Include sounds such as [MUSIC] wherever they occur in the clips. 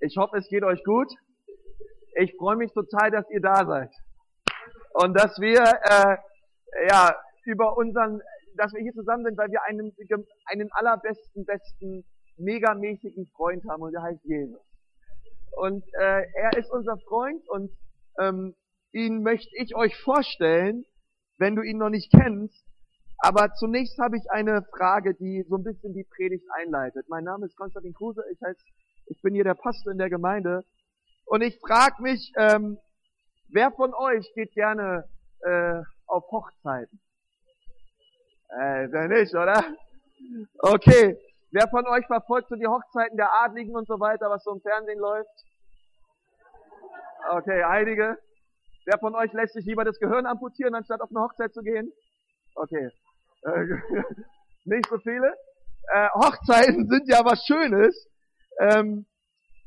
Ich hoffe, es geht euch gut. Ich freue mich total, dass ihr da seid. Und dass wir, äh, ja, über unseren, dass wir hier zusammen sind, weil wir einen, einen allerbesten, besten, megamäßigen Freund haben und der heißt Jesus. Und äh, er ist unser Freund und ähm, ihn möchte ich euch vorstellen, wenn du ihn noch nicht kennst. Aber zunächst habe ich eine Frage, die so ein bisschen die Predigt einleitet. Mein Name ist Konstantin Kruse, ich heiße ich bin hier der Pastor in der Gemeinde. Und ich frage mich, ähm, wer von euch geht gerne äh, auf Hochzeiten? Äh, wer nicht, oder? Okay. Wer von euch verfolgt so die Hochzeiten der Adligen und so weiter, was so im Fernsehen läuft? Okay, einige. Wer von euch lässt sich lieber das Gehirn amputieren, anstatt auf eine Hochzeit zu gehen? Okay. Äh, [LAUGHS] nicht so viele. Äh, Hochzeiten sind ja was Schönes. Ähm,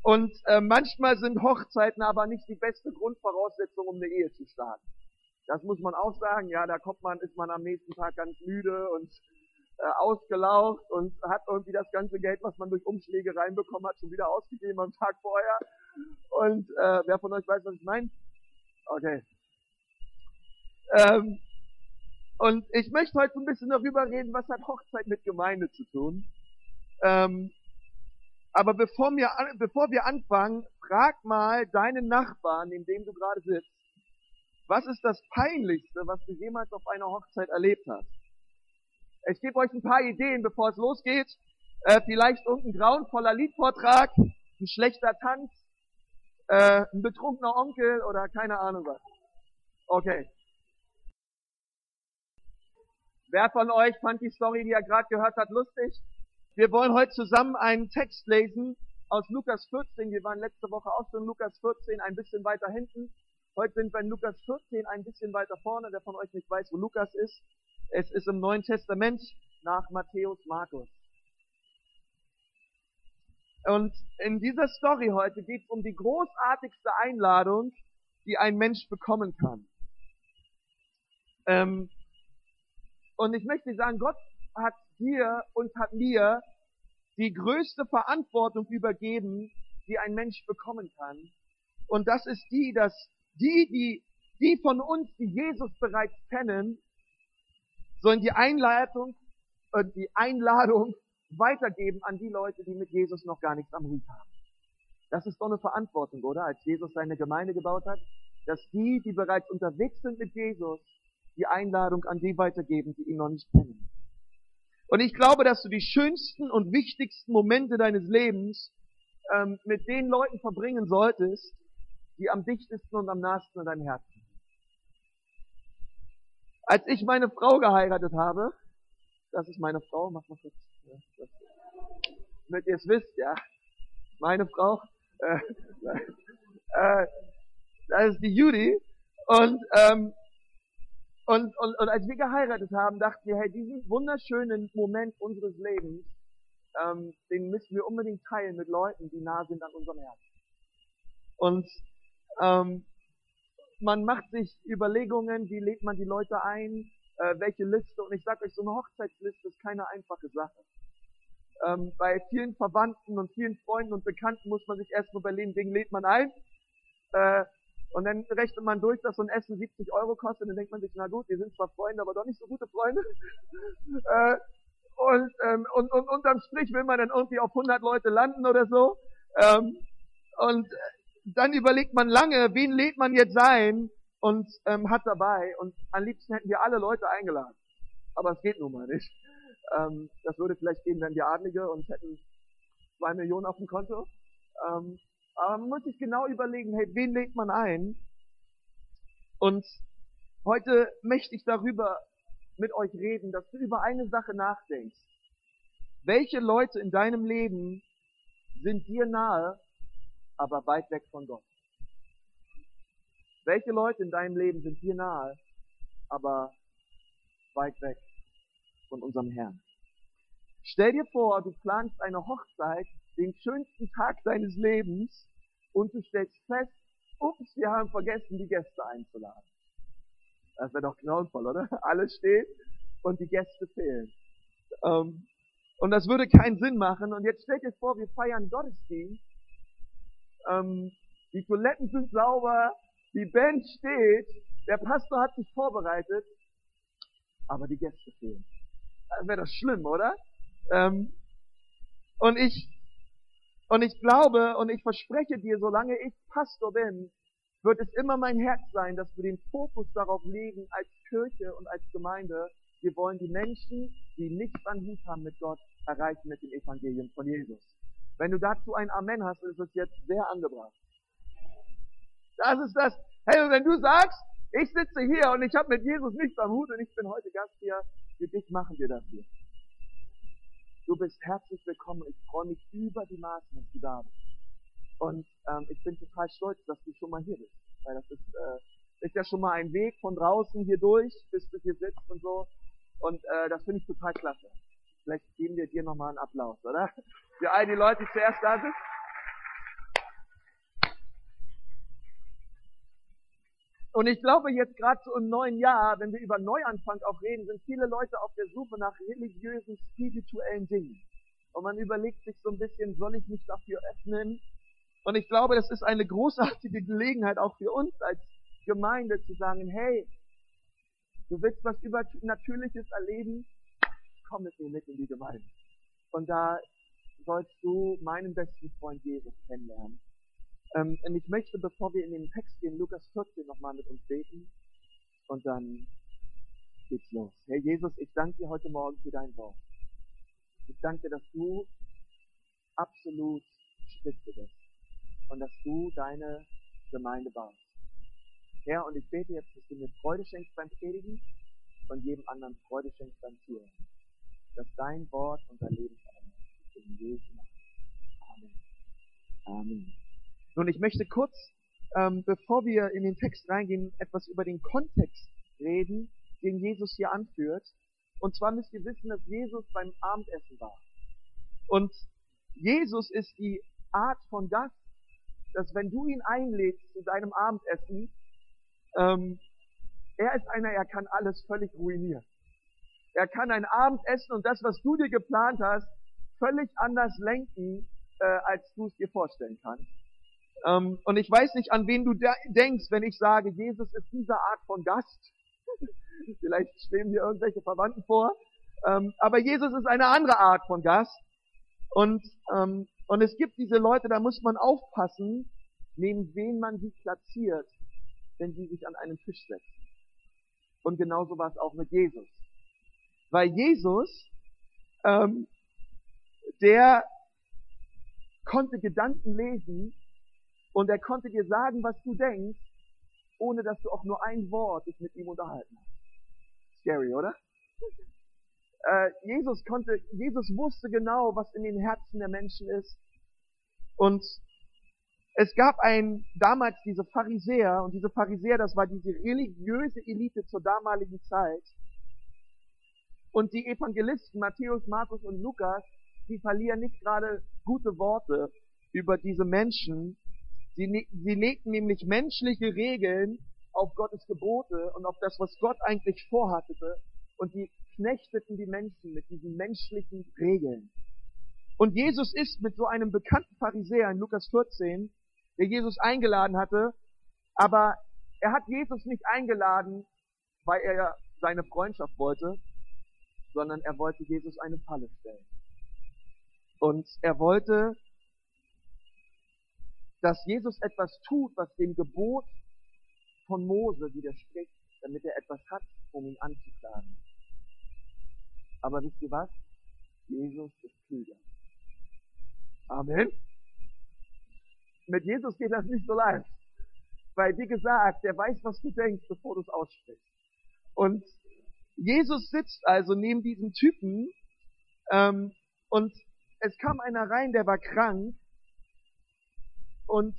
und äh, manchmal sind Hochzeiten aber nicht die beste Grundvoraussetzung, um eine Ehe zu starten. Das muss man auch sagen. Ja, da kommt man, ist man am nächsten Tag ganz müde und äh, ausgelaucht und hat irgendwie das ganze Geld, was man durch Umschläge reinbekommen hat, schon wieder ausgegeben am Tag vorher. Und äh, wer von euch weiß, was ich meine? Okay. Ähm, und ich möchte heute ein bisschen darüber reden, was hat Hochzeit mit Gemeinde zu tun. Ähm, aber bevor wir, bevor wir anfangen, frag mal deinen Nachbarn, in dem du gerade sitzt, was ist das Peinlichste, was du jemals auf einer Hochzeit erlebt hast? Ich gebe euch ein paar Ideen, bevor es losgeht. Äh, vielleicht irgendein grauenvoller Liedvortrag, ein schlechter Tanz, äh, ein betrunkener Onkel oder keine Ahnung was. Okay. Wer von euch fand die Story, die er gerade gehört hat, lustig? Wir wollen heute zusammen einen Text lesen aus Lukas 14. Wir waren letzte Woche auch schon Lukas 14 ein bisschen weiter hinten. Heute sind wir in Lukas 14 ein bisschen weiter vorne. Wer von euch nicht weiß, wo Lukas ist, es ist im Neuen Testament nach Matthäus, Markus. Und in dieser Story heute geht es um die großartigste Einladung, die ein Mensch bekommen kann. Ähm, und ich möchte sagen, Gott hat dir und hat mir die größte Verantwortung übergeben, die ein Mensch bekommen kann. Und das ist die, dass die, die, die von uns, die Jesus bereits kennen, sollen die Einladung, äh, die Einladung weitergeben an die Leute, die mit Jesus noch gar nichts am Hut haben. Das ist doch eine Verantwortung, oder? Als Jesus seine Gemeinde gebaut hat, dass die, die bereits unterwegs sind mit Jesus, die Einladung an die weitergeben, die ihn noch nicht kennen. Und ich glaube, dass du die schönsten und wichtigsten Momente deines Lebens ähm, mit den Leuten verbringen solltest, die am dichtesten und am nahesten an deinem Herzen sind. Als ich meine Frau geheiratet habe, das ist meine Frau, mach mal kurz, ja, damit ihr es wisst, ja, meine Frau, äh, [LAUGHS] äh, das ist die Judy, und ähm, und, und, und als wir geheiratet haben, dachten wir, hey, diesen wunderschönen Moment unseres Lebens, ähm, den müssen wir unbedingt teilen mit Leuten, die nah sind an unserem Herzen. Und ähm, man macht sich Überlegungen, wie lädt man die Leute ein, äh, welche Liste. Und ich sage euch, so eine Hochzeitsliste ist keine einfache Sache. Ähm, bei vielen Verwandten und vielen Freunden und Bekannten muss man sich erst mal überlegen, wen lädt man ein. Äh, und dann rechnet man durch, dass so ein Essen 70 Euro kostet, und dann denkt man sich, na gut, wir sind zwar Freunde, aber doch nicht so gute Freunde. [LAUGHS] äh, und, ähm, und, und unterm Strich will man dann irgendwie auf 100 Leute landen oder so. Ähm, und dann überlegt man lange, wen lädt man jetzt ein und ähm, hat dabei. Und am liebsten hätten wir alle Leute eingeladen. Aber es geht nun mal nicht. Ähm, das würde vielleicht gehen, wenn wir Adlige und hätten zwei Millionen auf dem Konto. Ähm, aber man muss sich genau überlegen, hey, wen lädt man ein? Und heute möchte ich darüber mit euch reden, dass du über eine Sache nachdenkst. Welche Leute in deinem Leben sind dir nahe, aber weit weg von Gott? Welche Leute in deinem Leben sind dir nahe, aber weit weg von unserem Herrn? Stell dir vor, du planst eine Hochzeit den schönsten Tag deines Lebens und du stellst fest, ups, wir haben vergessen, die Gäste einzuladen. Das wäre doch grauenvoll, oder? [LAUGHS] Alles steht und die Gäste fehlen. Ähm, und das würde keinen Sinn machen. Und jetzt stellt dir vor, wir feiern Gottesdienst ähm, die Toiletten sind sauber, die Band steht, der Pastor hat sich vorbereitet, aber die Gäste fehlen. Das wäre doch schlimm, oder? Ähm, und ich, und ich glaube und ich verspreche dir, solange ich Pastor bin, wird es immer mein Herz sein, dass wir den Fokus darauf legen, als Kirche und als Gemeinde, wir wollen die Menschen, die nichts an Hut haben mit Gott, erreichen mit dem Evangelium von Jesus. Wenn du dazu ein Amen hast, ist es jetzt sehr angebracht. Das ist das. Hey, wenn du sagst, ich sitze hier und ich habe mit Jesus nichts am Hut und ich bin heute Gast hier, für dich machen wir das hier. Du bist herzlich willkommen. Ich freue mich über die Maßen, dass du da bist. Und ähm, ich bin total stolz, dass du schon mal hier bist. Weil das ist, äh, ist ja schon mal ein Weg von draußen hier durch, bis du hier sitzt und so. Und äh, das finde ich total klasse. Vielleicht geben wir dir nochmal einen Applaus, oder? Für all die Leute, die zuerst da sind. Und ich glaube jetzt gerade so im neuen Jahr, wenn wir über Neuanfang auch reden, sind viele Leute auf der Suche nach religiösen, spirituellen Dingen. Und man überlegt sich so ein bisschen, soll ich mich dafür öffnen? Und ich glaube, das ist eine großartige Gelegenheit auch für uns als Gemeinde zu sagen, hey, du willst was Übernatürliches erleben? Komm mit mir mit in die Gemeinde. Und da sollst du meinen besten Freund Jesus kennenlernen. Ähm, und ich möchte, bevor wir in den Text gehen, Lukas 14 nochmal mit uns beten. Und dann geht's los. Herr Jesus, ich danke dir heute Morgen für dein Wort. Ich danke dir, dass du absolut spitze bist und dass du deine Gemeinde baust. Herr, und ich bete jetzt, dass du mir Freude schenkst beim Predigen und jedem anderen Freude schenkst beim Zuhören. Dass dein Wort unser Leben verändert. In Jesu Namen. Amen. Amen. Nun, ich möchte kurz, ähm, bevor wir in den Text reingehen, etwas über den Kontext reden, den Jesus hier anführt. Und zwar müsst ihr wissen, dass Jesus beim Abendessen war. Und Jesus ist die Art von Gast, dass wenn du ihn einlädst zu deinem Abendessen, ähm, er ist einer, er kann alles völlig ruinieren. Er kann ein Abendessen und das, was du dir geplant hast, völlig anders lenken, äh, als du es dir vorstellen kannst. Ähm, und ich weiß nicht, an wen du denkst, wenn ich sage, Jesus ist diese Art von Gast. [LAUGHS] Vielleicht stehen dir irgendwelche Verwandten vor. Ähm, aber Jesus ist eine andere Art von Gast. Und ähm, und es gibt diese Leute, da muss man aufpassen, neben wen man sie platziert, wenn sie sich an einen Tisch setzen. Und genauso war es auch mit Jesus. Weil Jesus, ähm, der konnte Gedanken lesen und er konnte dir sagen, was du denkst, ohne dass du auch nur ein Wort dich mit ihm unterhalten hast. Scary, oder? [LAUGHS] Äh, Jesus konnte, Jesus wusste genau, was in den Herzen der Menschen ist. Und es gab ein, damals diese Pharisäer, und diese Pharisäer, das war diese religiöse Elite zur damaligen Zeit. Und die Evangelisten, Matthäus, Markus und Lukas, die verlieren nicht gerade gute Worte über diese Menschen. Sie, ne-, sie legten nämlich menschliche Regeln auf Gottes Gebote und auf das, was Gott eigentlich vorhatte. Und die knechteten die Menschen mit diesen menschlichen Regeln. Und Jesus ist mit so einem bekannten Pharisäer in Lukas 14, der Jesus eingeladen hatte, aber er hat Jesus nicht eingeladen, weil er seine Freundschaft wollte, sondern er wollte Jesus eine Falle stellen. Und er wollte, dass Jesus etwas tut, was dem Gebot von Mose widerspricht, damit er etwas hat, um ihn anzuklagen. Aber wisst ihr was? Jesus ist klüger. Amen. Mit Jesus geht das nicht so leicht. Weil, wie gesagt, der weiß, was du denkst, bevor du es aussprichst. Und Jesus sitzt also neben diesem Typen ähm, und es kam einer rein, der war krank und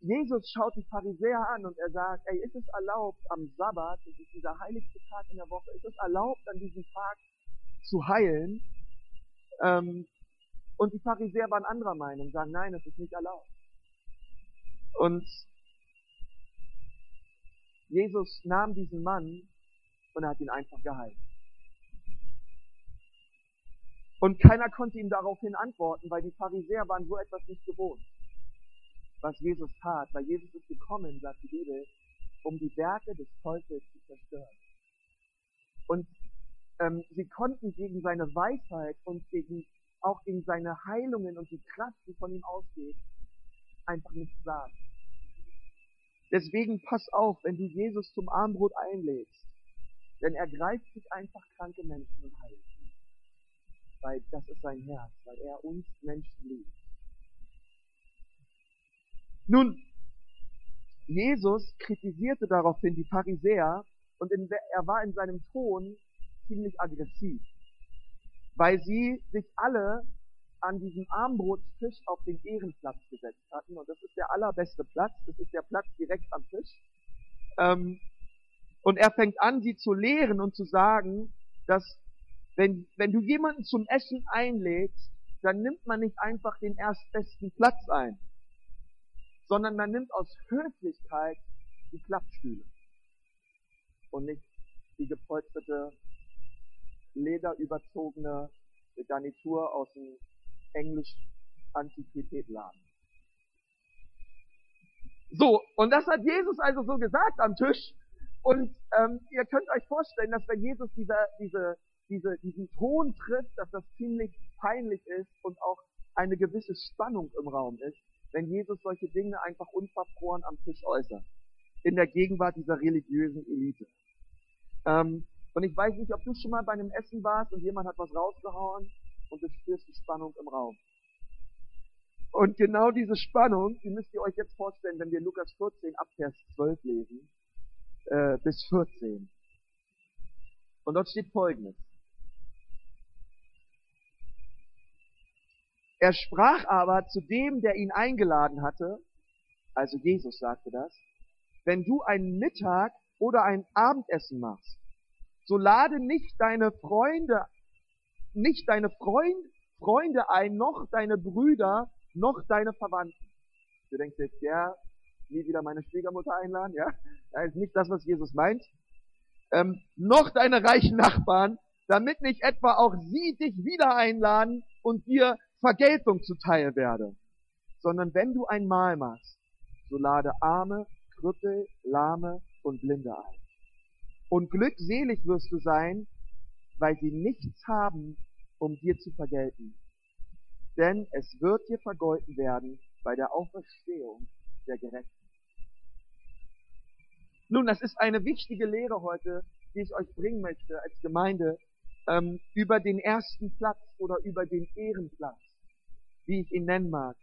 Jesus schaut die Pharisäer an und er sagt, ey, ist es erlaubt am Sabbat, das ist dieser heiligste Tag in der Woche, ist es erlaubt an diesem Tag zu heilen? Ähm, und die Pharisäer waren anderer Meinung, sagen, nein, das ist nicht erlaubt. Und Jesus nahm diesen Mann und er hat ihn einfach geheilt. Und keiner konnte ihm daraufhin antworten, weil die Pharisäer waren so etwas nicht gewohnt. Was Jesus tat, weil Jesus ist gekommen, sagt die Bibel, um die Werke des Teufels zu zerstören. Und ähm, sie konnten gegen seine Weisheit und gegen, auch gegen seine Heilungen und die Kraft, die von ihm ausgeht, einfach nichts sagen. Deswegen pass auf, wenn du Jesus zum Armbrot einlädst, denn er greift sich einfach kranke Menschen und heilt sie. Weil das ist sein Herz, weil er uns Menschen liebt. Nun, Jesus kritisierte daraufhin die Pharisäer und in, er war in seinem Ton ziemlich aggressiv, weil sie sich alle an diesem Armbrotstisch auf den Ehrenplatz gesetzt hatten. Und das ist der allerbeste Platz. Das ist der Platz direkt am Tisch. Ähm, und er fängt an, sie zu lehren und zu sagen, dass wenn, wenn du jemanden zum Essen einlädst, dann nimmt man nicht einfach den erstbesten Platz ein, sondern man nimmt aus Höflichkeit die Klappstühle und nicht die gepolsterte, lederüberzogene Garnitur aus dem Englisch-Antiquitätladen. So, und das hat Jesus also so gesagt am Tisch. Und ähm, ihr könnt euch vorstellen, dass wenn Jesus diese, diese, diese, diesen Ton trifft, dass das ziemlich peinlich ist und auch eine gewisse Spannung im Raum ist, wenn Jesus solche Dinge einfach unverfroren am Tisch äußert. In der Gegenwart dieser religiösen Elite. Ähm, und ich weiß nicht, ob du schon mal bei einem Essen warst und jemand hat was rausgehauen und du spürst die Spannung im Raum. Und genau diese Spannung, die müsst ihr euch jetzt vorstellen, wenn wir Lukas 14 ab Vers 12 lesen, äh, bis 14. Und dort steht Folgendes. Er sprach aber zu dem, der ihn eingeladen hatte, also Jesus sagte das, wenn du einen Mittag oder ein Abendessen machst, so lade nicht deine Freunde nicht deine Freund, Freunde ein, noch deine Brüder, noch deine Verwandten. Du denkst jetzt, ja, nie wieder meine Schwiegermutter einladen, ja? Das ist nicht das, was Jesus meint. Ähm, noch deine reichen Nachbarn, damit nicht etwa auch sie dich wieder einladen und dir Vergeltung zuteil werde. Sondern wenn du ein Mahl machst, so lade Arme, Krüppel, Lahme und Blinde ein. Und glückselig wirst du sein, weil sie nichts haben, um dir zu vergelten. Denn es wird dir vergolten werden bei der Auferstehung der Gerechten. Nun, das ist eine wichtige Lehre heute, die ich euch bringen möchte als Gemeinde ähm, über den ersten Platz oder über den Ehrenplatz, wie ich ihn nennen mag.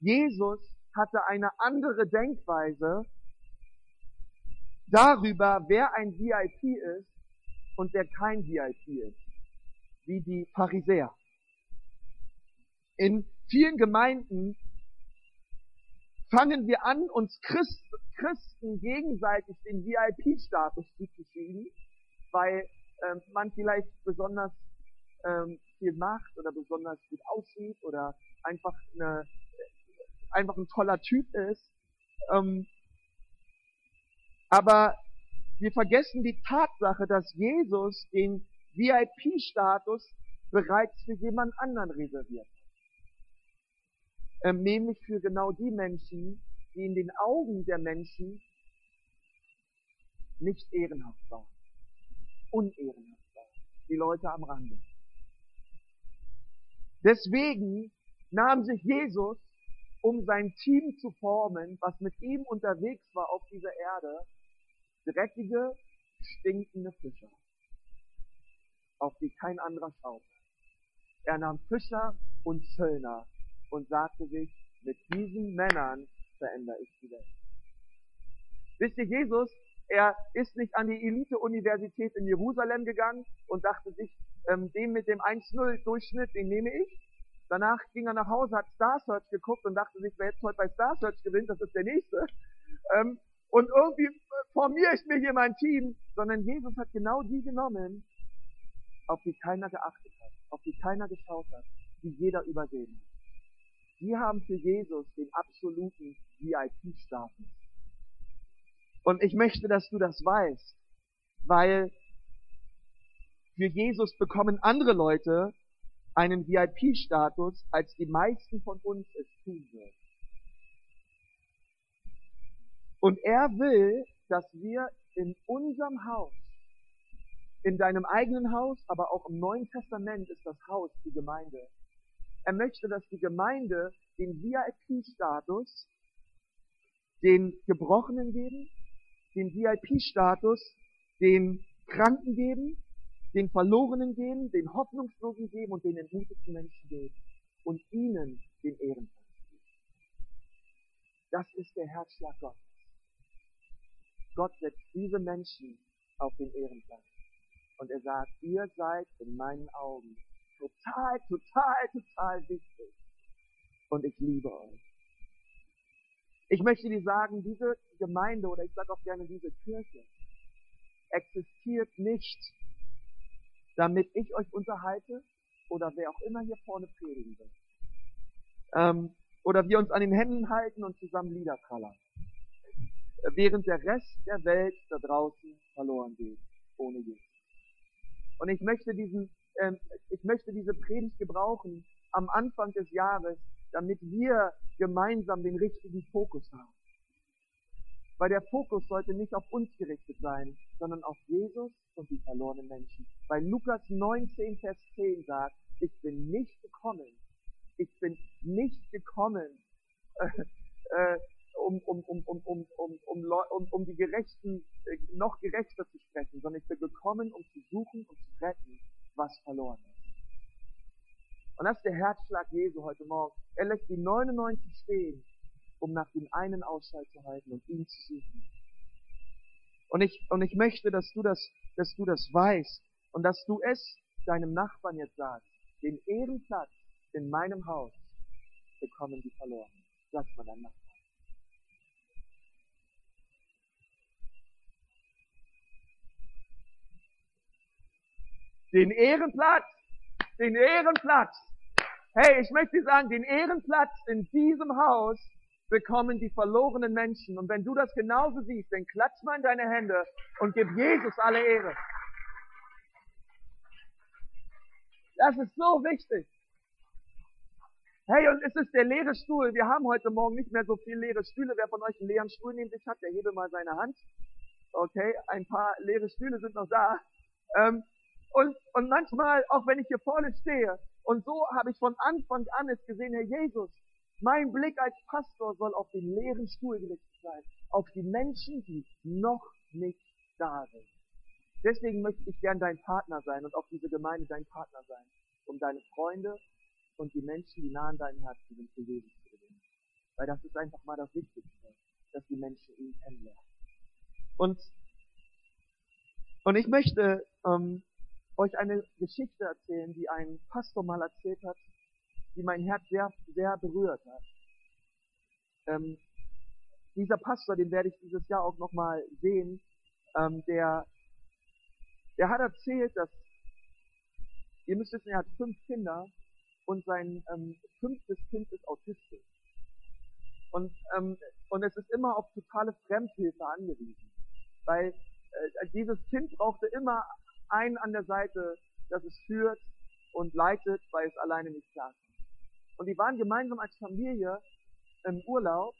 Jesus hatte eine andere Denkweise darüber, wer ein VIP ist und wer kein VIP ist wie die Pharisäer. In vielen Gemeinden fangen wir an, uns Christ, Christen gegenseitig den VIP-Status zuzuschieben, weil ähm, man vielleicht besonders ähm, viel macht oder besonders gut aussieht oder einfach, eine, einfach ein toller Typ ist. Ähm, aber wir vergessen die Tatsache, dass Jesus den VIP-Status bereits für jemand anderen reserviert ähm, nämlich für genau die Menschen, die in den Augen der Menschen nicht ehrenhaft waren, unehrenhaft waren, die Leute am Rande. Deswegen nahm sich Jesus, um sein Team zu formen, was mit ihm unterwegs war auf dieser Erde, dreckige, stinkende Fischer auf die kein anderer schaut. Er nahm Fischer und Zöllner und sagte sich, mit diesen Männern verändere ich die Welt. Wisst ihr, Jesus, er ist nicht an die Elite-Universität in Jerusalem gegangen und dachte sich, ähm, den mit dem 1-0-Durchschnitt, den nehme ich. Danach ging er nach Hause, hat Star Search geguckt und dachte sich, wer jetzt heute bei Star Search gewinnt, das ist der Nächste. [LAUGHS] Ähm, und irgendwie formiere ich mir hier mein Team, sondern Jesus hat genau die genommen, auf die keiner geachtet hat, auf die keiner geschaut hat, die jeder übersehen hat. Die haben für Jesus den absoluten VIP-Status. Und ich möchte, dass du das weißt, weil für Jesus bekommen andere Leute einen VIP-Status, als die meisten von uns es tun würden. Und er will, dass wir in unserem Haus, in deinem eigenen Haus, aber auch im Neuen Testament ist das Haus die Gemeinde. Er möchte, dass die Gemeinde den VIP-Status den Gebrochenen geben, den VIP-Status den Kranken geben, den Verlorenen geben, den Hoffnungslosen geben und den entmutigten Menschen geben und ihnen den Ehrenplatz geben. Das ist der Herzschlag Gottes. Gott setzt diese Menschen auf den Ehrenplatz. Und er sagt, ihr seid in meinen Augen total, total, total wichtig. Und ich liebe euch. Ich möchte dir sagen, diese Gemeinde oder ich sage auch gerne diese Kirche existiert nicht, damit ich euch unterhalte oder wer auch immer hier vorne predigen will. Ähm, oder wir uns an den Händen halten und zusammen Lieder trallern. Während der Rest der Welt da draußen verloren geht, ohne Jesus. Und ich möchte diesen, ähm, ich möchte diese Predigt gebrauchen am Anfang des Jahres, damit wir gemeinsam den richtigen Fokus haben. Weil der Fokus sollte nicht auf uns gerichtet sein, sondern auf Jesus und die verlorenen Menschen. Weil Lukas 19, Vers 10 sagt, ich bin nicht gekommen, ich bin nicht gekommen, [LAUGHS] äh, um, um, um, um, um, um, um, um, um die Gerechten äh, noch gerechter zu sprechen, sondern ich bin gekommen, um zu suchen und zu retten, was verloren ist. Und das ist der Herzschlag Jesu heute Morgen. Er lässt die 99 stehen, um nach dem einen Ausschau zu halten und ihn zu suchen. Und ich, und ich möchte, dass du das, dass du das weißt und dass du es deinem Nachbarn jetzt sagst. Den Ehrenplatz in meinem Haus bekommen die verloren. Sag's mal deinem Nachbarn. Den Ehrenplatz, den Ehrenplatz. Hey, ich möchte dir sagen, den Ehrenplatz in diesem Haus bekommen die verlorenen Menschen. Und wenn du das genauso siehst, dann klatsch mal in deine Hände und gib Jesus alle Ehre. Das ist so wichtig. Hey, und es ist der leere Stuhl. Wir haben heute Morgen nicht mehr so viele leere Stühle. Wer von euch einen leeren Stuhl neben sich hat, der hebe mal seine Hand. Okay, ein paar leere Stühle sind noch da. Ähm, und, und manchmal, auch wenn ich hier vorne stehe, und so habe ich von Anfang an es gesehen, Herr Jesus, mein Blick als Pastor soll auf den leeren Stuhl gerichtet sein, auf die Menschen, die noch nicht da sind. Deswegen möchte ich gern dein Partner sein und auch diese Gemeinde dein Partner sein, um deine Freunde und die Menschen, die nah an deinem Herzen sind, für Jesus zu gewinnen. Weil das ist einfach mal das Wichtigste, dass die Menschen ihn kennenlernen. Und, und ich möchte ähm, euch eine Geschichte erzählen, die ein Pastor mal erzählt hat, die mein Herz sehr, sehr berührt hat. Ähm, dieser Pastor, den werde ich dieses Jahr auch nochmal sehen, ähm, der, der hat erzählt, dass, ihr müsst wissen, er hat fünf Kinder und sein ähm, fünftes Kind ist autistisch. Und, ähm, und es ist immer auf totale Fremdhilfe angewiesen. Weil äh, dieses Kind brauchte immer einen an der Seite, das es führt und leitet, weil es alleine nicht klarkommt. Und die waren gemeinsam als Familie im Urlaub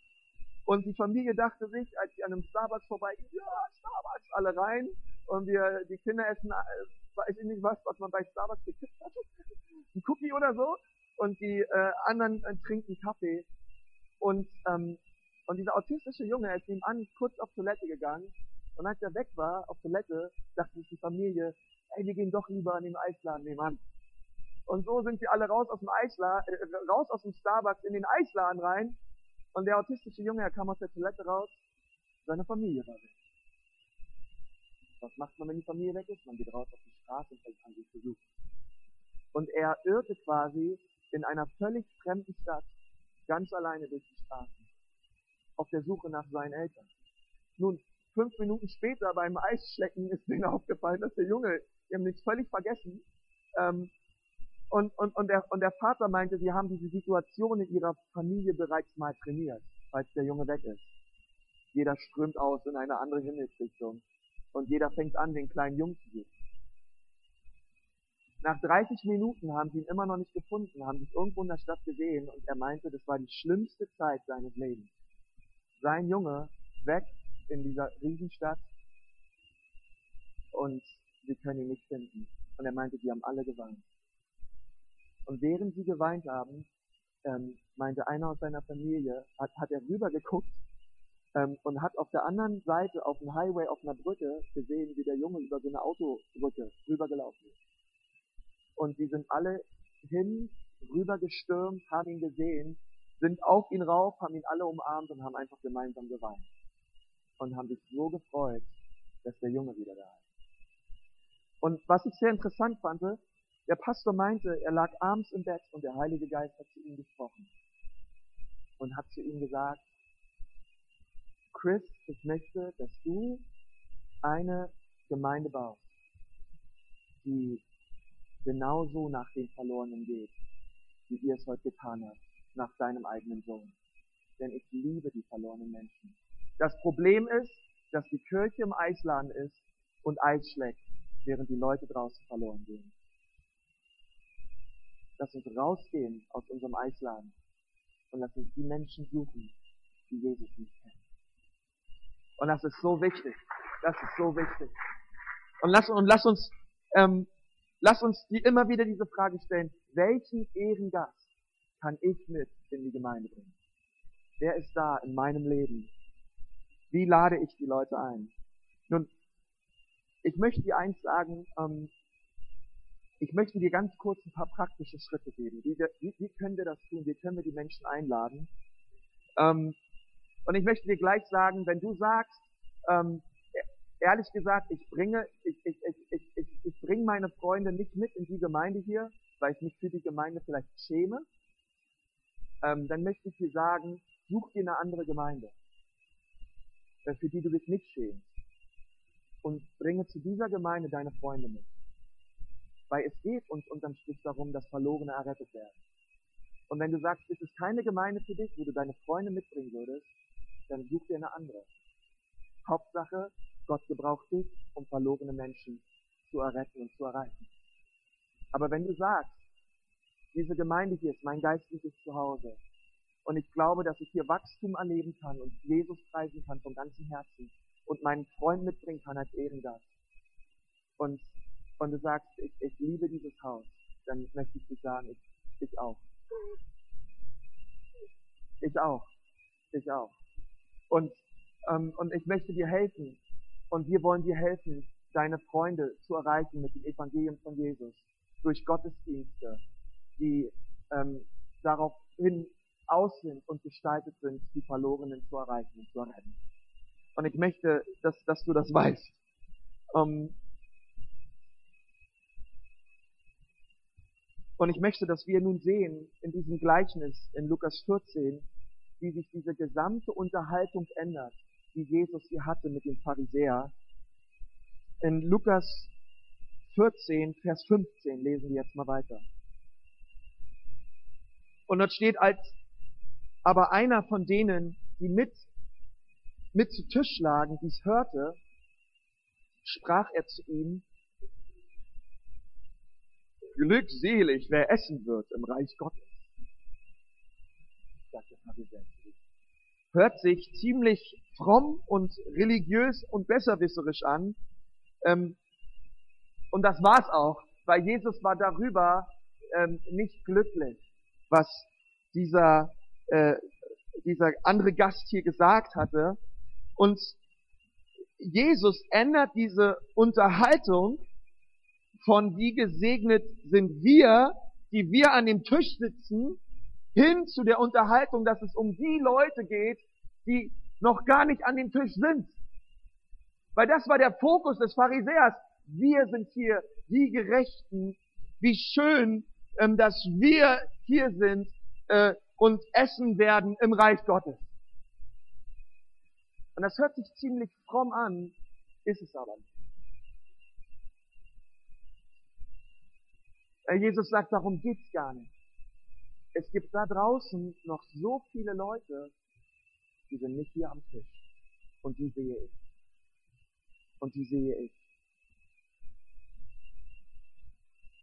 und die Familie dachte sich, als sie an einem Starbucks vorbeigingen, ja, Starbucks, alle rein und wir, die Kinder essen, äh, weiß ich nicht was, was man bei Starbucks gekippt hat, [LAUGHS] ein Cookie oder so. Und die äh, anderen äh, trinken Kaffee. Und ähm, und dieser autistische Junge ist nebenan kurz auf Toilette gegangen und als er weg war, auf Toilette, dachte sich die Familie, ey, wir gehen doch lieber an den Eisladen nebenan. Und so sind sie alle raus aus dem Eisladen, äh, raus aus dem Starbucks in den Eisladen rein. Und der autistische Junge, er kam aus der Toilette raus, seine Familie war weg. Was macht man, wenn die Familie weg ist? Man geht raus auf die Straße und fängt an, sie zu suchen. Und er irrte quasi in einer völlig fremden Stadt, ganz alleine durch die Straßen, auf der Suche nach seinen Eltern. Nun, fünf Minuten später beim Eisschlecken ist denen aufgefallen, dass der Junge, die haben nichts völlig vergessen. Ähm, und, und, und, der, und der Vater meinte, sie haben diese Situation in ihrer Familie bereits mal trainiert, als der Junge weg ist. Jeder strömt aus in eine andere Himmelsrichtung. Und jeder fängt an, den kleinen Jungen zu suchen. Nach 30 Minuten haben sie ihn immer noch nicht gefunden, haben sich irgendwo in der Stadt gesehen und er meinte, das war die schlimmste Zeit seines Lebens. Sein Junge weg in dieser Riesenstadt und sie können ihn nicht finden. Und er meinte, die haben alle geweint. Und während sie geweint haben, ähm, meinte einer aus seiner Familie, hat, hat er rübergeguckt ähm, und hat auf der anderen Seite, auf dem Highway, auf einer Brücke gesehen, wie der Junge über so eine Autobrücke rübergelaufen ist. Und die sind alle hin, rübergestürmt, haben ihn gesehen, sind auf ihn rauf, haben ihn alle umarmt und haben einfach gemeinsam geweint. Und haben sich so gefreut, dass der Junge wieder da ist. Und was ich sehr interessant fand, der Pastor meinte, er lag abends im Bett und der Heilige Geist hat zu ihm gesprochen und hat zu ihm gesagt, Chris, ich möchte, dass du eine Gemeinde baust, die genauso nach den Verlorenen geht, wie ihr es heute getan habt, nach deinem eigenen Sohn. Denn ich liebe die verlorenen Menschen. Das Problem ist, dass die Kirche im Eisladen ist und Eis schlägt, während die Leute draußen verloren gehen. Lass uns rausgehen aus unserem Eisladen und lass uns die Menschen suchen, die Jesus nicht kennen. Und das ist so wichtig. Das ist so wichtig. Und lass, und lass uns, ähm, lass uns die immer wieder diese Frage stellen, welchen Ehrengast kann ich mit in die Gemeinde bringen? Wer ist da in meinem Leben? Wie lade ich die Leute ein? Nun, ich möchte dir eins sagen, ähm, ich möchte dir ganz kurz ein paar praktische Schritte geben. Wie, wie, wie können wir das tun? Wie können wir die Menschen einladen? Ähm, und ich möchte dir gleich sagen, wenn du sagst, ähm, ehrlich gesagt, ich bringe, ich, ich, ich, ich, ich bringe meine Freunde nicht mit in die Gemeinde hier, weil ich mich für die Gemeinde vielleicht schäme, ähm, dann möchte ich dir sagen, such dir eine andere Gemeinde, für die du dich nicht schämst. Und bringe zu dieser Gemeinde deine Freunde mit. Weil es geht uns unterm Strich darum, dass Verlorene errettet werden. Und wenn du sagst, es ist keine Gemeinde für dich, wo du deine Freunde mitbringen würdest, dann such dir eine andere. Hauptsache, Gott gebraucht dich, um verlorene Menschen zu erretten und zu erreichen. Aber wenn du sagst, diese Gemeinde hier ist mein geistliches Zuhause und ich glaube, dass ich hier Wachstum erleben kann und Jesus preisen kann von ganzem Herzen und meinen Freund mitbringen kann als Ehrengast und und du sagst, ich, ich liebe dieses Haus, dann möchte ich dir sagen, ich, ich auch. Ich auch. Ich auch. Und, ähm, und ich möchte dir helfen. Und wir wollen dir helfen, deine Freunde zu erreichen mit dem Evangelium von Jesus. Durch Gottesdienste, die ähm, daraufhin aus sind und gestaltet sind, die Verlorenen zu erreichen und zu retten. Und ich möchte, dass, dass du das weißt. Ähm, Und ich möchte, dass wir nun sehen, in diesem Gleichnis in Lukas 14, wie sich diese gesamte Unterhaltung ändert, die Jesus hier hatte mit dem Pharisäer. In Lukas 14, Vers 15 lesen wir jetzt mal weiter. Und dort steht, als aber einer von denen, die mit, mit zu Tisch lagen, dies hörte, sprach er zu ihm, Glückselig, wer essen wird im Reich Gottes. Hört sich ziemlich fromm und religiös und besserwisserisch an. Ähm, und das war's auch, weil Jesus war darüber ähm, nicht glücklich, was dieser, äh, dieser andere Gast hier gesagt hatte. Und Jesus ändert diese Unterhaltung von wie gesegnet sind wir, die wir an dem Tisch sitzen, hin zu der Unterhaltung, dass es um die Leute geht, die noch gar nicht an dem Tisch sind. Weil das war der Fokus des Pharisäers. Wir sind hier die Gerechten. Wie schön, ähm, dass wir hier sind äh, und essen werden im Reich Gottes. Und das hört sich ziemlich fromm an, ist es aber nicht. Jesus sagt, darum geht's gar nicht. Es gibt da draußen noch so viele Leute, die sind nicht hier am Tisch. Und die sehe ich. Und die sehe ich.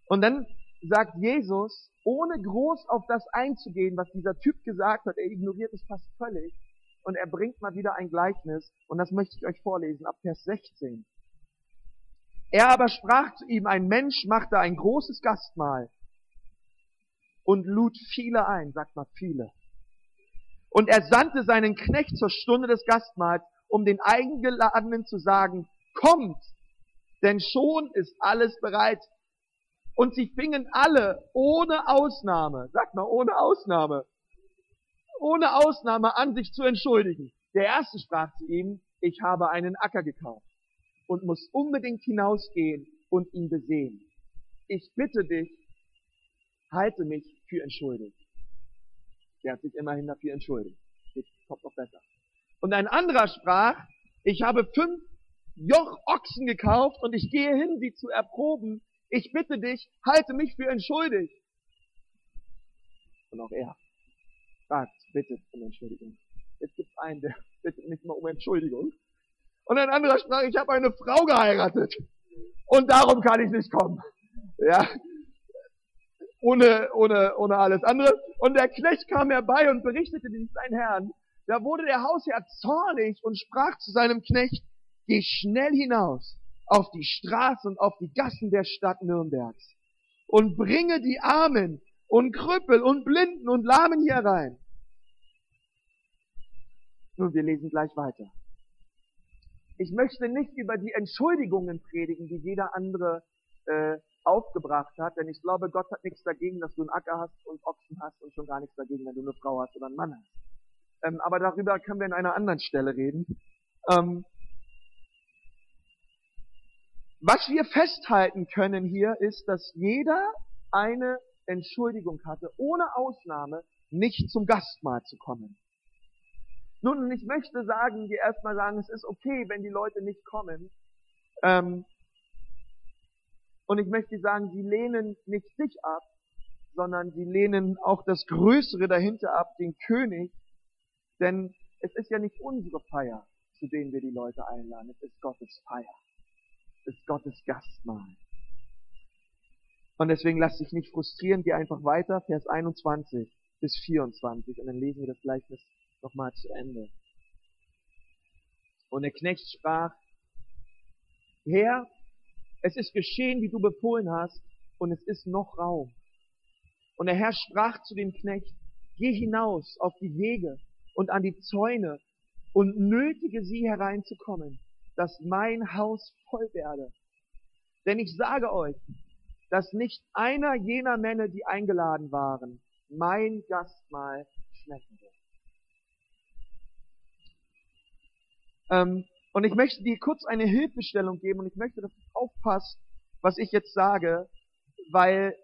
Und dann sagt Jesus, ohne groß auf das einzugehen, was dieser Typ gesagt hat, er ignoriert es fast völlig, und er bringt mal wieder ein Gleichnis und das möchte ich euch vorlesen ab Vers 16. Er aber sprach zu ihm, ein Mensch machte ein großes Gastmahl und lud viele ein, sagt mal viele. Und er sandte seinen Knecht zur Stunde des Gastmahls, um den Eingeladenen zu sagen, kommt, denn schon ist alles bereit. Und sie fingen alle ohne Ausnahme, sagt mal ohne Ausnahme, ohne Ausnahme an sich zu entschuldigen. Der erste sprach zu ihm, ich habe einen Acker gekauft und muss unbedingt hinausgehen und ihn besehen. Ich bitte dich, halte mich für entschuldigt. Der hat sich immerhin dafür entschuldigt. Jetzt kommt noch besser. Und ein anderer sprach, ich habe fünf Joch Ochsen gekauft und ich gehe hin, sie zu erproben. Ich bitte dich, halte mich für entschuldigt. Und auch er fragt, bittet um Entschuldigung. Jetzt gibt es einen, der [LAUGHS] bittet nicht mal um Entschuldigung. Und ein anderer sprach, ich habe eine Frau geheiratet. Und darum kann ich nicht kommen. Ja. Ohne, ohne, ohne alles andere. Und der Knecht kam herbei und berichtete dies seinen Herrn. Da wurde der Hausherr zornig und sprach zu seinem Knecht, Geh schnell hinaus auf die Straßen und auf die Gassen der Stadt Nürnbergs und bringe die Armen und Krüppel und Blinden und Lahmen hier rein. Nun, wir lesen gleich weiter. Ich möchte nicht über die Entschuldigungen predigen, die jeder andere äh, aufgebracht hat, denn ich glaube, Gott hat nichts dagegen, dass du einen Acker hast und Ochsen hast und schon gar nichts dagegen, wenn du eine Frau hast oder einen Mann hast. Ähm, aber darüber können wir in einer anderen Stelle reden. Ähm, was wir festhalten können hier ist, dass jeder eine Entschuldigung hatte, ohne Ausnahme nicht zum Gastmahl zu kommen. Nun, ich möchte sagen, dir erstmal sagen, es ist okay, wenn die Leute nicht kommen. Ähm, und ich möchte sagen, sie lehnen nicht dich ab, sondern sie lehnen auch das Größere dahinter ab, den König. Denn es ist ja nicht unsere Feier, zu denen wir die Leute einladen, es ist Gottes Feier ist Gottes Gastmahl. Und deswegen lass dich nicht frustrieren, geh einfach weiter, Vers 21 bis 24, und dann lesen wir das Gleichnis nochmal zu Ende. Und der Knecht sprach, Herr, es ist geschehen, wie du befohlen hast, und es ist noch Raum. Und der Herr sprach zu dem Knecht, geh hinaus auf die Wege und an die Zäune und nötige sie hereinzukommen dass mein Haus voll werde. Denn ich sage euch, dass nicht einer jener Männer, die eingeladen waren, mein Gastmahl schmecken wird. Ähm, und ich möchte dir kurz eine Hilfestellung geben und ich möchte, dass du aufpasst, was ich jetzt sage, weil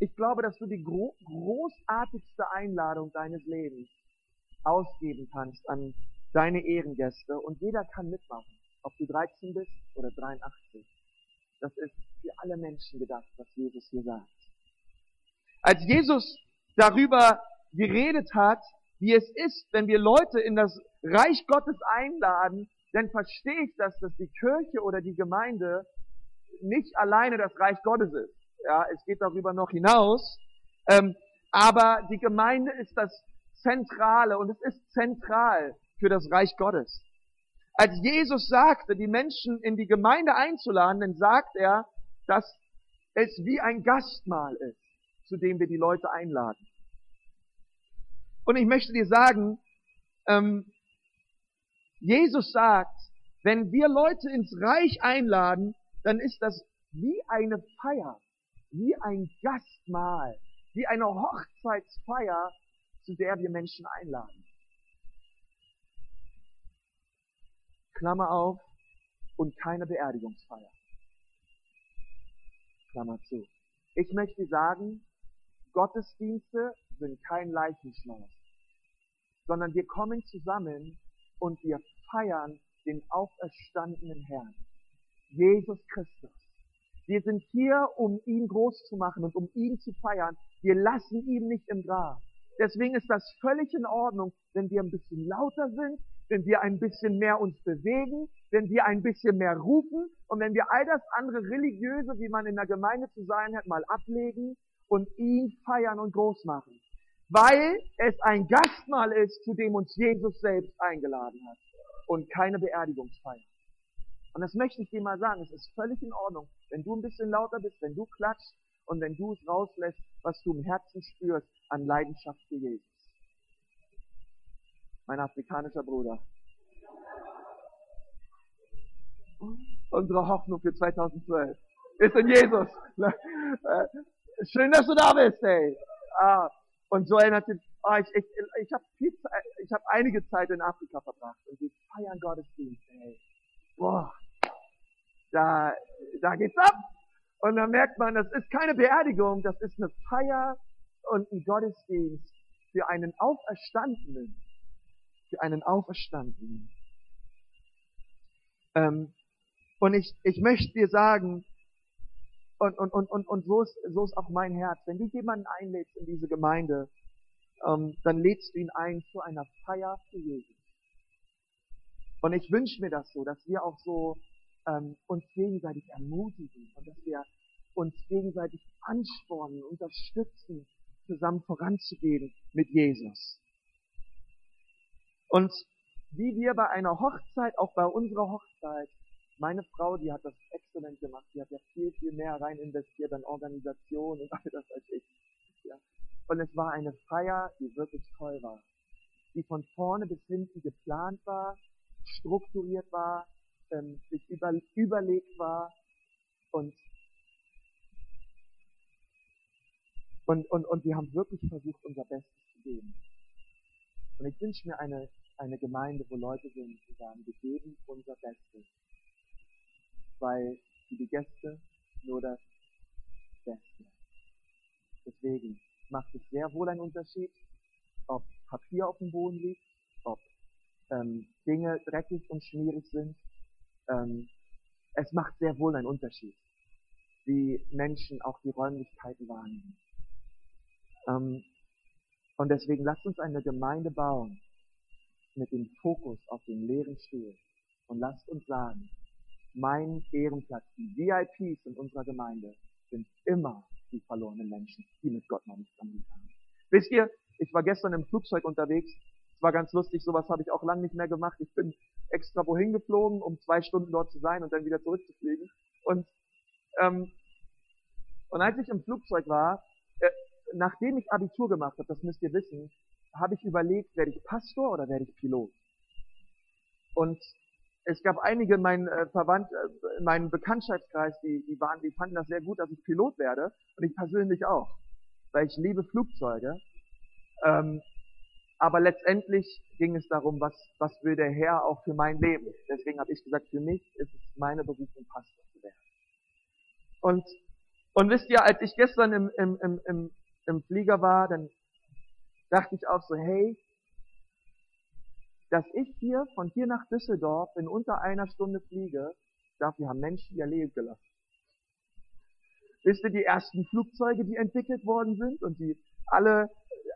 ich glaube, dass du die gro großartigste Einladung deines Lebens ausgeben kannst an deine Ehrengäste und jeder kann mitmachen, ob du 13 bist oder 83. Das ist für alle Menschen gedacht, was Jesus hier sagt. Als Jesus darüber geredet hat, wie es ist, wenn wir Leute in das Reich Gottes einladen, dann verstehe ich das, dass die Kirche oder die Gemeinde nicht alleine das Reich Gottes ist. Ja, es geht darüber noch hinaus. Ähm, aber die Gemeinde ist das Zentrale und es ist zentral für das Reich Gottes. Als Jesus sagte, die Menschen in die Gemeinde einzuladen, dann sagt er, dass es wie ein Gastmahl ist, zu dem wir die Leute einladen. Und ich möchte dir sagen, ähm, Jesus sagt, wenn wir Leute ins Reich einladen, dann ist das wie eine Feier, wie ein Gastmahl, wie eine Hochzeitsfeier, zu der wir Menschen einladen. Klammer auf, und keine Beerdigungsfeier. Klammer zu. Ich möchte sagen, Gottesdienste sind kein Leichenschmaus, sondern wir kommen zusammen und wir feiern den auferstandenen Herrn, Jesus Christus. Wir sind hier, um ihn groß zu machen und um ihn zu feiern. Wir lassen ihn nicht im Grab. Deswegen ist das völlig in Ordnung, wenn wir ein bisschen lauter sind, wenn wir ein bisschen mehr uns bewegen, wenn wir ein bisschen mehr rufen und wenn wir all das andere religiöse, wie man in der Gemeinde zu sein hat, mal ablegen und ihn feiern und groß machen. weil es ein Gastmahl ist, zu dem uns Jesus selbst eingeladen hat und keine Beerdigungsfeier. Und das möchte ich dir mal sagen, es ist völlig in Ordnung, wenn du ein bisschen lauter bist, wenn du klatschst und wenn du es rauslässt, was du im Herzen spürst an Leidenschaft für Jesus. Mein afrikanischer Bruder. Unsere Hoffnung für 2012 ist in Jesus. [LAUGHS] Schön, dass du da bist, ey. Ah, und so erinnert sich, ah, ich, ich, ich habe habe einige Zeit in Afrika verbracht und die feiern Gottesdienst, ey. Boah, da, da geht's ab. Und dann merkt man, das ist keine Beerdigung, das ist eine Feier und ein Gottesdienst für einen Auferstandenen. Für einen Auferstandenen. Ähm, und ich, ich möchte dir sagen, und, und, und, und, und so, ist, so ist auch mein Herz. Wenn du jemanden einlädst in diese Gemeinde, ähm, dann lädst du ihn ein zu einer Feier für Jesus. Und ich wünsche mir das so, dass wir auch so ähm, uns gegenseitig ermutigen und dass wir uns gegenseitig anspornen, unterstützen, zusammen voranzugehen mit Jesus. Und wie wir bei einer Hochzeit, auch bei unserer Hochzeit, meine Frau, die hat das exzellent gemacht. Die hat ja viel, viel mehr rein investiert an Organisation und [LAUGHS] all das als ich. Ja. Und es war eine Feier, die wirklich toll war. Die von vorne bis hinten geplant war, strukturiert war, ähm, sich über, überlegt war und, und, und, und wir haben wirklich versucht, unser Bestes zu geben. Und ich wünsche mir eine, eine Gemeinde, wo Leute sind, die sagen, wir geben unser Bestes weil die Gäste nur das Beste. Deswegen macht es sehr wohl einen Unterschied, ob Papier auf dem Boden liegt, ob ähm, Dinge dreckig und schmierig sind. Ähm, es macht sehr wohl einen Unterschied, wie Menschen auch die Räumlichkeiten wahrnehmen. Ähm, und deswegen lasst uns eine Gemeinde bauen mit dem Fokus auf den leeren Stuhl. Und lasst uns sagen, mein Ehrenplatz. Die VIPs in unserer Gemeinde sind immer die verlorenen Menschen, die mit Gott noch nichts am haben. Wisst ihr, ich war gestern im Flugzeug unterwegs. Es war ganz lustig, sowas habe ich auch lange nicht mehr gemacht. Ich bin extra wohin geflogen, um zwei Stunden dort zu sein und dann wieder zurückzufliegen. Und, ähm, und als ich im Flugzeug war, nachdem ich Abitur gemacht habe, das müsst ihr wissen, habe ich überlegt, werde ich Pastor oder werde ich Pilot? Und es gab einige in meinen äh, Verwandt, äh, in meinem Bekanntschaftskreis, die, die waren, die fanden das sehr gut, dass ich Pilot werde und ich persönlich auch, weil ich liebe Flugzeuge. Ähm, aber letztendlich ging es darum, was, was will der Herr auch für mein Leben. Deswegen habe ich gesagt, für mich ist es meine Berufung, Pastor zu werden. Und, und wisst ihr, als ich gestern im, im, im, im, im Flieger war, dann dachte ich auch so, hey, dass ich hier von hier nach Düsseldorf in unter einer Stunde fliege, dafür haben Menschen ihr Leben gelassen. Wisst ihr, die ersten Flugzeuge, die entwickelt worden sind und die alle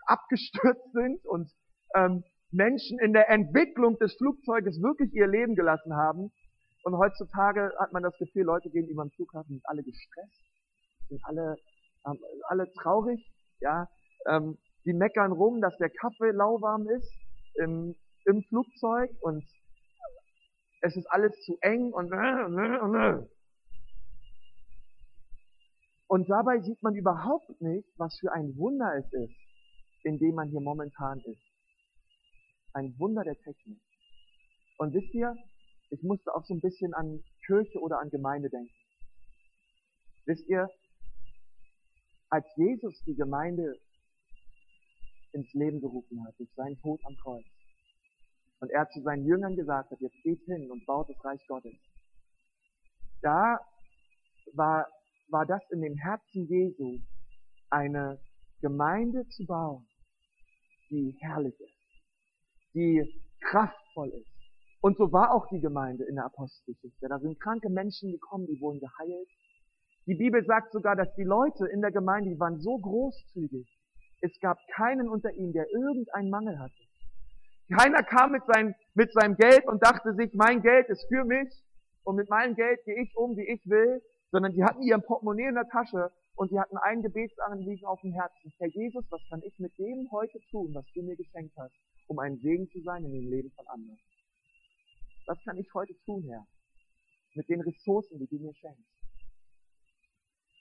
abgestürzt sind und ähm, Menschen in der Entwicklung des Flugzeuges wirklich ihr Leben gelassen haben. Und heutzutage hat man das Gefühl, Leute gehen über den Flughafen, sind alle gestresst, sind alle, ähm, alle traurig, ja, ähm, die meckern rum, dass der Kaffee lauwarm ist. Im im Flugzeug und es ist alles zu eng und und dabei sieht man überhaupt nicht, was für ein Wunder es ist, in dem man hier momentan ist. Ein Wunder der Technik. Und wisst ihr, ich musste auch so ein bisschen an Kirche oder an Gemeinde denken. Wisst ihr, als Jesus die Gemeinde ins Leben gerufen hat, durch seinen Tod am Kreuz, und er zu seinen Jüngern gesagt hat, jetzt geht hin und baut das Reich Gottes. Da war, war das in dem Herzen Jesu, eine Gemeinde zu bauen, die herrlich ist, die kraftvoll ist. Und so war auch die Gemeinde in der Apostelgeschichte. Da sind kranke Menschen gekommen, die wurden geheilt. Die Bibel sagt sogar, dass die Leute in der Gemeinde, die waren so großzügig. Es gab keinen unter ihnen, der irgendeinen Mangel hatte. Keiner kam mit, sein, mit seinem Geld und dachte sich, mein Geld ist für mich und mit meinem Geld gehe ich um, wie ich will, sondern die hatten ihren Portemonnaie in der Tasche und sie hatten ein Gebetsanliegen auf dem Herzen. Herr Jesus, was kann ich mit dem heute tun, was du mir geschenkt hast, um ein Segen zu sein in dem Leben von anderen? Was kann ich heute tun, Herr, mit den Ressourcen, die du mir schenkst?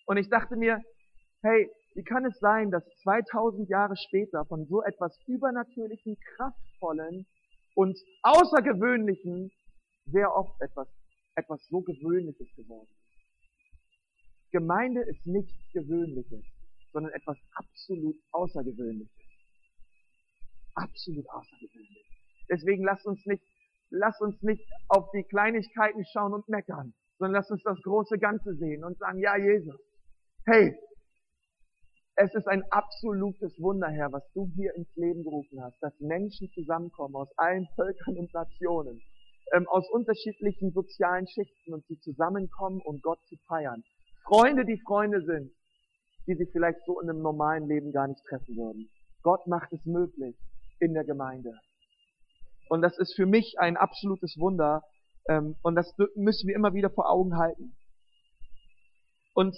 Und ich dachte mir, hey, wie kann es sein, dass 2000 Jahre später von so etwas übernatürlichen, kraftvollen und außergewöhnlichen sehr oft etwas, etwas so Gewöhnliches geworden ist? Gemeinde ist nichts Gewöhnliches, sondern etwas absolut Außergewöhnliches. Absolut außergewöhnlich. Deswegen lasst uns nicht, lasst uns nicht auf die Kleinigkeiten schauen und meckern, sondern lasst uns das große Ganze sehen und sagen, ja, Jesus, hey, es ist ein absolutes Wunder, Herr, was du hier ins Leben gerufen hast, dass Menschen zusammenkommen aus allen Völkern und Nationen, ähm, aus unterschiedlichen sozialen Schichten und sie zusammenkommen, um Gott zu feiern. Freunde, die Freunde sind, die sich vielleicht so in einem normalen Leben gar nicht treffen würden. Gott macht es möglich in der Gemeinde. Und das ist für mich ein absolutes Wunder. Ähm, und das müssen wir immer wieder vor Augen halten. Und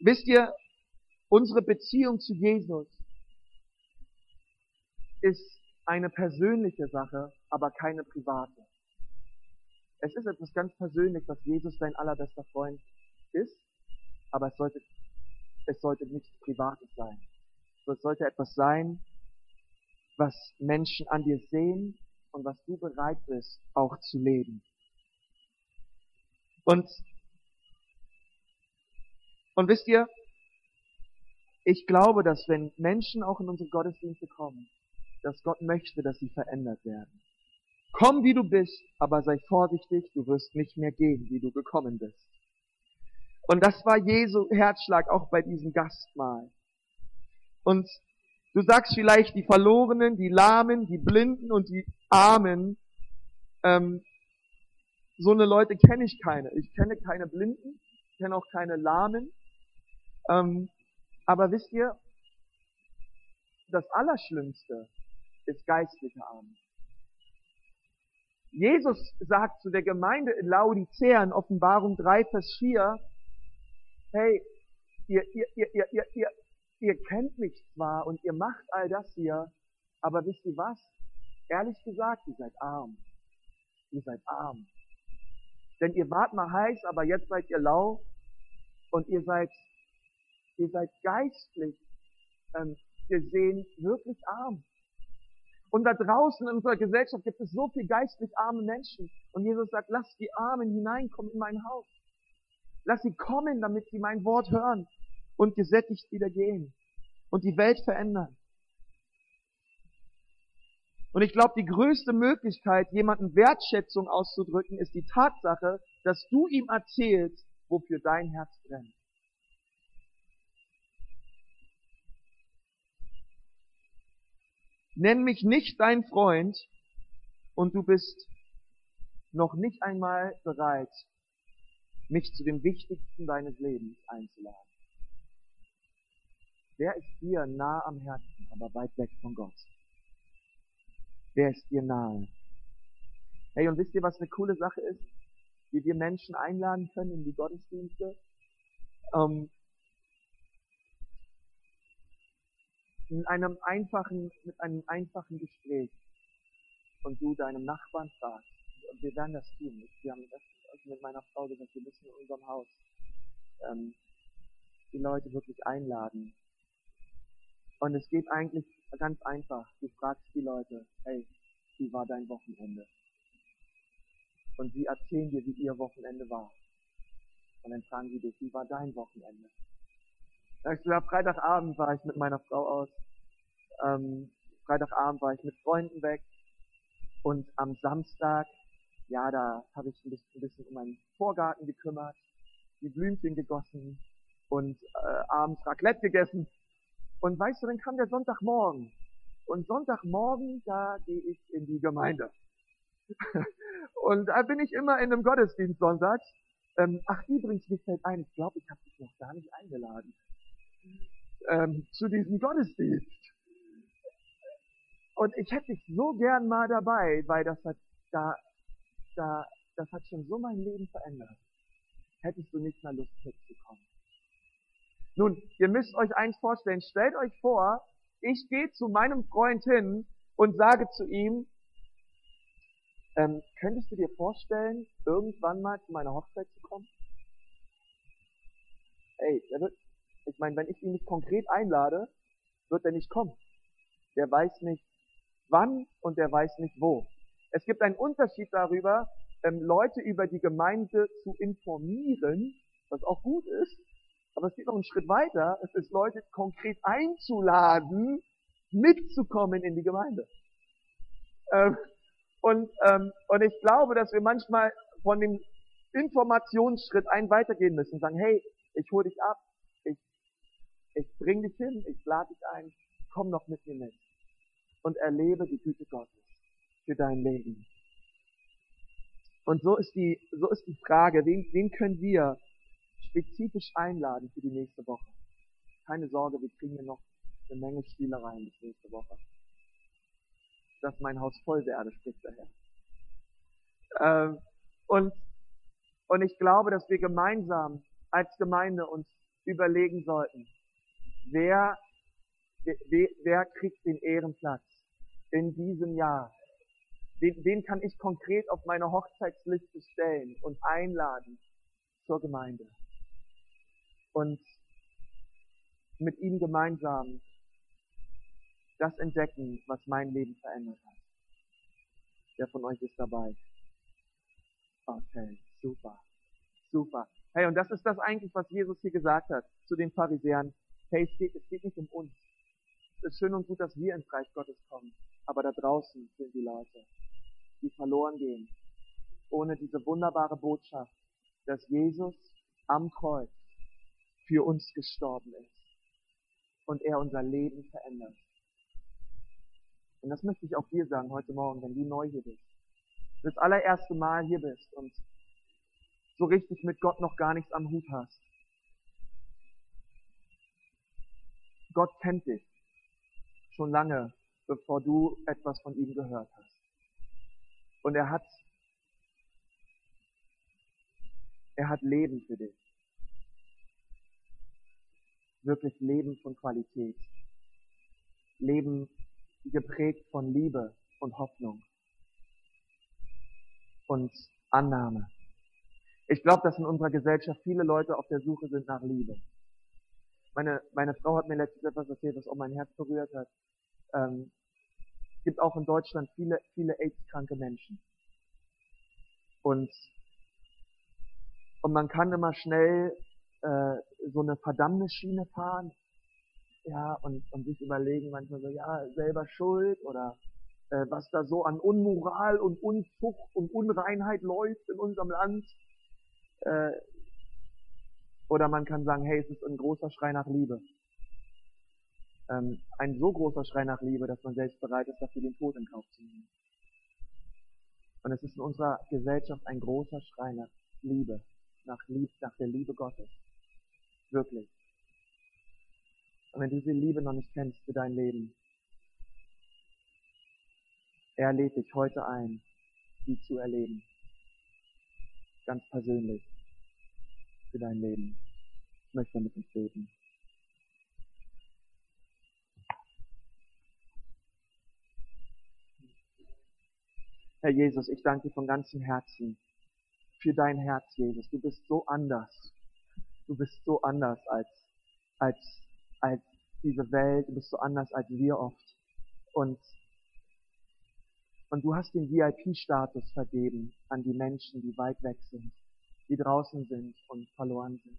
wisst ihr, unsere Beziehung zu Jesus ist eine persönliche Sache, aber keine private. Es ist etwas ganz Persönliches, dass Jesus dein allerbester Freund ist, aber es sollte, es sollte nichts Privates sein. Es sollte etwas sein, was Menschen an dir sehen und was du bereit bist, auch zu leben. Und, und wisst ihr, ich glaube, dass wenn Menschen auch in unsere Gottesdienste kommen, dass Gott möchte, dass sie verändert werden. Komm, wie du bist, aber sei vorsichtig, du wirst nicht mehr gehen, wie du gekommen bist. Und das war Jesu Herzschlag auch bei diesem Gastmahl. Und du sagst vielleicht, die Verlorenen, die Lahmen, die Blinden und die Armen, ähm, so eine Leute kenne ich keine. Ich kenne keine Blinden, ich kenne auch keine Lahmen. Ähm, aber wisst ihr, das Allerschlimmste ist geistliche Armut. Jesus sagt zu der Gemeinde in Laodicea in Offenbarung 3, Vers 4, hey, ihr, ihr, ihr, ihr, ihr, ihr, ihr kennt mich zwar und ihr macht all das hier, aber wisst ihr was? Ehrlich gesagt, ihr seid arm. Ihr seid arm. Denn ihr wart mal heiß, aber jetzt seid ihr lau und ihr seid, ihr seid geistlich ähm, gesehen wirklich arm. Und da draußen in unserer Gesellschaft gibt es so viel geistlich arme Menschen. Und Jesus sagt, lass die Armen hineinkommen in mein Haus. Lass sie kommen, damit sie mein Wort hören und gesättigt wieder gehen und die Welt verändern. Und ich glaube, die größte Möglichkeit, jemanden Wertschätzung auszudrücken, ist die Tatsache, dass du ihm erzählst, wofür dein Herz brennt. Nenn mich nicht dein Freund und du bist noch nicht einmal bereit, mich zu dem Wichtigsten deines Lebens einzuladen. Wer ist dir nah am Herzen, aber weit weg von Gott? Wer ist dir nahe? Hey, und wisst ihr, was eine coole Sache ist? Wie wir Menschen einladen können in die Gottesdienste? Ähm, in einem einfachen, mit einem einfachen Gespräch und du deinem Nachbarn fragst, wir werden das tun. Wir haben das also mit meiner Frau gesagt, wir müssen in unserem Haus ähm, die Leute wirklich einladen. Und es geht eigentlich ganz einfach. Du fragst die Leute, hey, wie war dein Wochenende? Und sie erzählen dir, wie ihr Wochenende war. Und dann fragen sie dich, wie war dein Wochenende? Du, ja, Freitagabend war ich mit meiner Frau aus. Ähm, Freitagabend war ich mit Freunden weg. Und am Samstag, ja, da habe ich bisschen, ein bisschen um meinen Vorgarten gekümmert, die Blümchen gegossen und äh, abends Raclette gegessen. Und weißt du, dann kam der Sonntagmorgen. Und Sonntagmorgen, da gehe ich in die Gemeinde. [LAUGHS] und da bin ich immer in einem Gottesdienst sonntags. Ähm, ach, übrigens, mir fällt ein, ich glaube, ich habe dich noch gar nicht eingeladen ähm, zu diesem Gottesdienst. Und ich hätte dich so gern mal dabei, weil das hat, da, da, das hat schon so mein Leben verändert. Hättest du nicht mal Lust mitzukommen. Nun, ihr müsst euch eins vorstellen. Stellt euch vor, ich gehe zu meinem Freund hin und sage zu ihm, ähm, könntest du dir vorstellen, irgendwann mal zu meiner Hochzeit zu kommen? Ey, der wird, ich meine, wenn ich ihn nicht konkret einlade, wird er nicht kommen. Der weiß nicht wann und der weiß nicht wo. Es gibt einen Unterschied darüber, ähm, Leute über die Gemeinde zu informieren, was auch gut ist, aber es geht noch einen Schritt weiter. Es ist Leute konkret einzuladen, mitzukommen in die Gemeinde. Ähm, und, ähm, und ich glaube, dass wir manchmal von dem Informationsschritt einen weitergehen müssen und sagen, hey, ich hole dich ab, ich bring dich hin, ich lade dich ein, komm noch mit mir mit und erlebe die Güte Gottes für dein Leben. Und so ist die, so ist die Frage, wen, wen können wir spezifisch einladen für die nächste Woche? Keine Sorge, wir kriegen hier noch eine Menge Spielereien bis nächste Woche. Dass mein Haus voll werde, spricht der Herr. Ähm, und, und ich glaube, dass wir gemeinsam als Gemeinde uns überlegen sollten, wer, wer, kriegt den Ehrenplatz in diesem Jahr? Wen, wen kann ich konkret auf meine Hochzeitsliste stellen und einladen zur Gemeinde? Und mit ihm gemeinsam das entdecken, was mein Leben verändert hat. Wer von euch ist dabei? Okay, super, super. Hey, und das ist das eigentlich, was Jesus hier gesagt hat zu den Pharisäern. Hey, es geht, es geht nicht um uns. Es ist schön und gut, dass wir ins Reich Gottes kommen. Aber da draußen sind die Leute, die verloren gehen. Ohne diese wunderbare Botschaft, dass Jesus am Kreuz für uns gestorben ist. Und er unser Leben verändert. Und das möchte ich auch dir sagen heute Morgen, wenn du neu hier bist. Das allererste Mal hier bist und so richtig mit Gott noch gar nichts am Hut hast. Gott kennt dich schon lange, bevor du etwas von ihm gehört hast. Und er hat, er hat Leben für dich. Wirklich Leben von Qualität. Leben geprägt von Liebe und Hoffnung und Annahme. Ich glaube, dass in unserer Gesellschaft viele Leute auf der Suche sind nach Liebe. Meine, meine Frau hat mir letztens etwas erzählt, was auch mein Herz berührt hat. Ähm, es gibt auch in Deutschland viele, viele AIDS-kranke Menschen. Und, und man kann immer schnell äh, so eine Verdammnisschiene fahren ja, und, und sich überlegen manchmal so, ja, selber schuld oder äh, was da so an Unmoral und Unzucht und Unreinheit läuft in unserem Land. Äh, oder man kann sagen, hey, es ist ein großer Schrei nach Liebe. Ähm, ein so großer Schrei nach Liebe, dass man selbst bereit ist, dafür den Tod in Kauf zu nehmen. Und es ist in unserer Gesellschaft ein großer Schrei nach Liebe, nach, Lieb, nach der Liebe Gottes. Wirklich. Und wenn du diese Liebe noch nicht kennst für dein Leben, er lädt dich heute ein, sie zu erleben. Ganz persönlich für dein Leben. Ich möchte mit uns beten. Herr Jesus, ich danke dir von ganzem Herzen für dein Herz, Jesus. Du bist so anders. Du bist so anders als, als als diese Welt, du bist so anders als wir oft. Und, und du hast den VIP-Status vergeben an die Menschen, die weit weg sind, die draußen sind und verloren sind.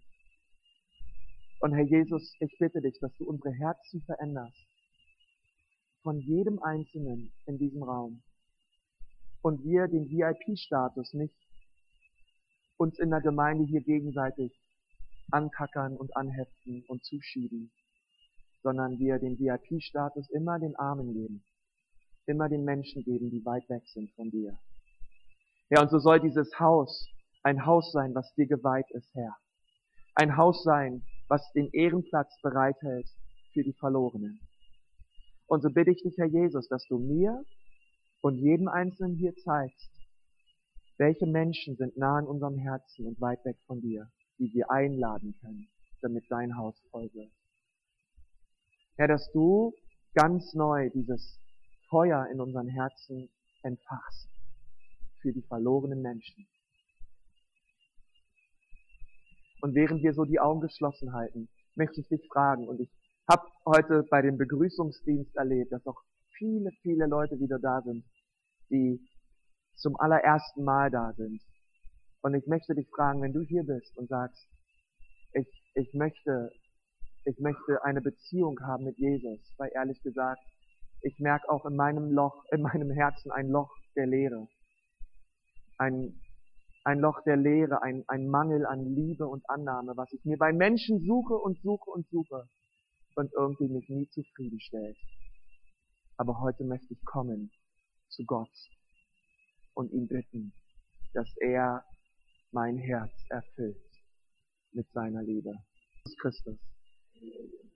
Und Herr Jesus, ich bitte dich, dass du unsere Herzen veränderst. Von jedem Einzelnen in diesem Raum. Und wir den VIP-Status nicht uns in der Gemeinde hier gegenseitig ankackern und anheften und zuschieben, sondern wir den VIP-Status immer den Armen geben, immer den Menschen geben, die weit weg sind von dir. Ja, und so soll dieses Haus ein Haus sein, was dir geweiht ist, Herr. Ein Haus sein, was den Ehrenplatz bereithält für die Verlorenen. Und so bitte ich dich, Herr Jesus, dass du mir und jedem Einzelnen hier zeigst, welche Menschen sind nah in unserem Herzen und weit weg von dir, die wir einladen können damit dein Haus voll wird. Herr, dass du ganz neu dieses Feuer in unseren Herzen entfachst für die verlorenen Menschen. Und während wir so die Augen geschlossen halten, möchte ich dich fragen, und ich habe heute bei dem Begrüßungsdienst erlebt, dass auch viele, viele Leute wieder da sind, die zum allerersten Mal da sind. Und ich möchte dich fragen, wenn du hier bist und sagst, ich, ich möchte, ich möchte eine Beziehung haben mit Jesus, weil ehrlich gesagt, ich merke auch in meinem Loch, in meinem Herzen ein Loch der Leere. Ein, ein Loch der Leere, ein, ein Mangel an Liebe und Annahme, was ich mir bei Menschen suche und suche und suche und irgendwie mich nie zufriedenstellt. Aber heute möchte ich kommen zu Gott und ihn bitten, dass er mein Herz erfüllt mit seiner Liebe. Christus.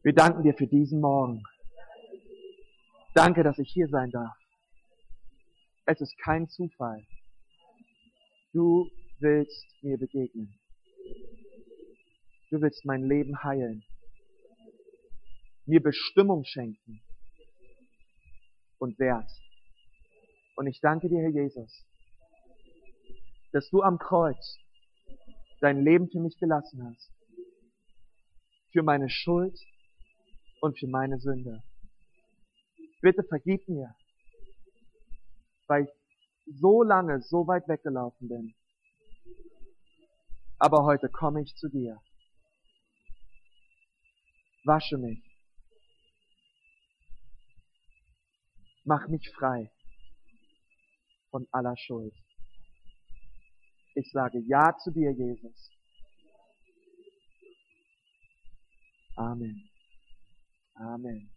Wir danken dir für diesen Morgen. Danke, dass ich hier sein darf. Es ist kein Zufall. Du willst mir begegnen. Du willst mein Leben heilen. Mir Bestimmung schenken und Wert. Und ich danke dir, Herr Jesus, dass du am Kreuz dein Leben für mich gelassen hast. Für meine Schuld und für meine Sünde. Bitte vergib mir, weil so lange so weit weggelaufen bin. Aber heute komme ich zu dir. Wasche mich. Mach mich frei von aller Schuld. Ich sage Ja zu dir, Jesus. Amen. Amen.